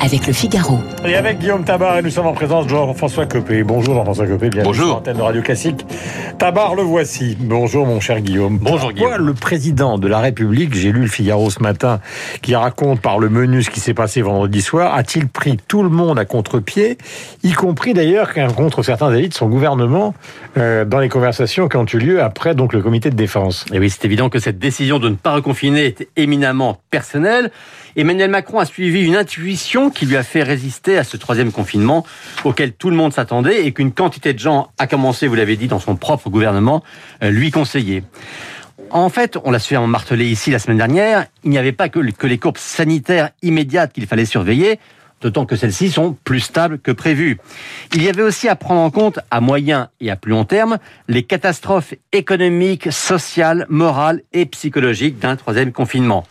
avec le Figaro. Et avec Guillaume Tabar, et nous sommes en présence de Jean-François Copé. Bonjour Jean-François Copé, bienvenue Bonjour. sur l'antenne de Radio Classique. Tabar, le voici. Bonjour mon cher Guillaume. Bonjour, Pourquoi Guillaume. le président de la République, j'ai lu le Figaro ce matin, qui raconte par le menu ce qui s'est passé vendredi soir, a-t-il pris tout le monde à contre-pied, y compris d'ailleurs contre certains élites de son gouvernement, euh, dans les conversations qui ont eu lieu après donc le comité de défense? Et oui, c'est évident que cette décision de ne pas reconfiner est éminemment personnelle. Emmanuel Macron a suivi une intuition qui lui a fait résister à ce troisième confinement auquel tout le monde s'attendait et qu'une quantité de gens a commencé, vous l'avez dit, dans son propre gouvernement, euh, lui conseiller. En fait, on l'a suffisamment martelé ici la semaine dernière, il n'y avait pas que les courbes sanitaires immédiates qu'il fallait surveiller, d'autant que celles-ci sont plus stables que prévu. Il y avait aussi à prendre en compte, à moyen et à plus long terme, les catastrophes économiques, sociales, morales et psychologiques d'un troisième confinement.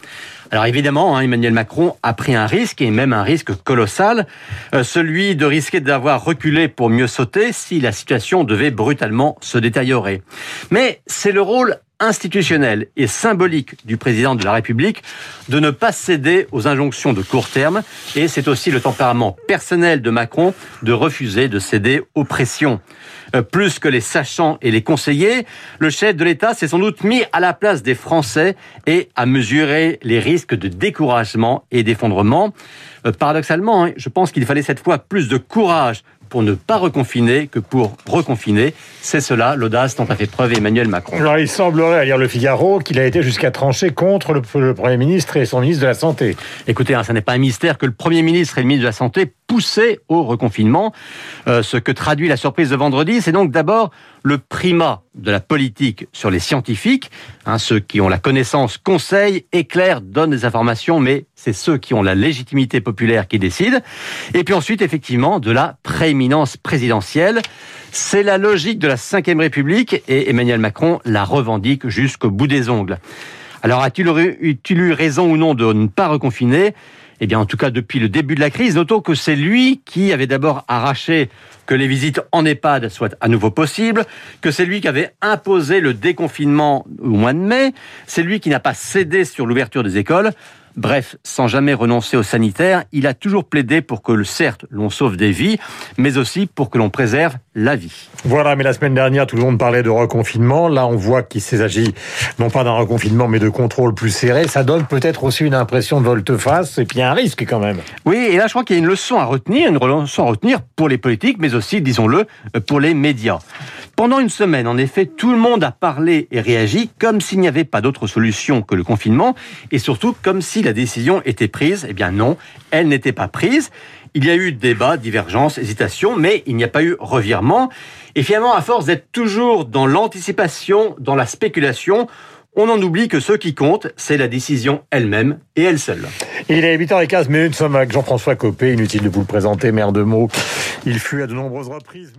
Alors évidemment, hein, Emmanuel Macron a pris un risque, et même un risque colossal, euh, celui de risquer d'avoir reculé pour mieux sauter si la situation devait brutalement se détériorer. Mais c'est le rôle institutionnel et symbolique du président de la République de ne pas céder aux injonctions de court terme et c'est aussi le tempérament personnel de Macron de refuser de céder aux pressions. Euh, plus que les sachants et les conseillers, le chef de l'État s'est sans doute mis à la place des Français et a mesuré les risques de découragement et d'effondrement. Euh, paradoxalement, hein, je pense qu'il fallait cette fois plus de courage pour ne pas reconfiner que pour reconfiner. C'est cela l'audace dont a fait preuve Emmanuel Macron. Alors il semblerait, à lire le Figaro, qu'il a été jusqu'à trancher contre le, le Premier ministre et son ministre de la Santé. Écoutez, hein, ça n'est pas un mystère que le Premier ministre et le ministre de la Santé poussaient au reconfinement. Euh, ce que traduit la surprise de vendredi, c'est donc d'abord le primat de la politique sur les scientifiques. Hein, ceux qui ont la connaissance conseillent, éclairent, donnent des informations, mais c'est ceux qui ont la légitimité populaire qui décident. Et puis ensuite, effectivement, de la prééminence présidentielle. C'est la logique de la Ve République et Emmanuel Macron la revendique jusqu'au bout des ongles. Alors a-t-il eu raison ou non de ne pas reconfiner? Eh bien, en tout cas, depuis le début de la crise, notons que c'est lui qui avait d'abord arraché que les visites en EHPAD soient à nouveau possibles, que c'est lui qui avait imposé le déconfinement au mois de mai, c'est lui qui n'a pas cédé sur l'ouverture des écoles. Bref, sans jamais renoncer au sanitaire, il a toujours plaidé pour que, certes, l'on sauve des vies, mais aussi pour que l'on préserve la vie. Voilà, mais la semaine dernière, tout le monde parlait de reconfinement. Là, on voit qu'il s'agit non pas d'un reconfinement, mais de contrôle plus serré. Ça donne peut-être aussi une impression de volte-face, et puis un risque quand même. Oui, et là, je crois qu'il y a une leçon à retenir, une leçon à retenir pour les politiques, mais aussi, disons-le, pour les médias. Pendant une semaine, en effet, tout le monde a parlé et réagi comme s'il n'y avait pas d'autre solution que le confinement, et surtout comme si la décision était prise. Eh bien non, elle n'était pas prise. Il y a eu débat, divergence, hésitation, mais il n'y a pas eu revirement. Et finalement, à force d'être toujours dans l'anticipation, dans la spéculation, on en oublie que ce qui compte, c'est la décision elle-même et elle seule. Il est 8h15 minutes, nous sommes avec Jean-François Copé, inutile de vous le présenter, maire de mots. Il fut à de nombreuses reprises...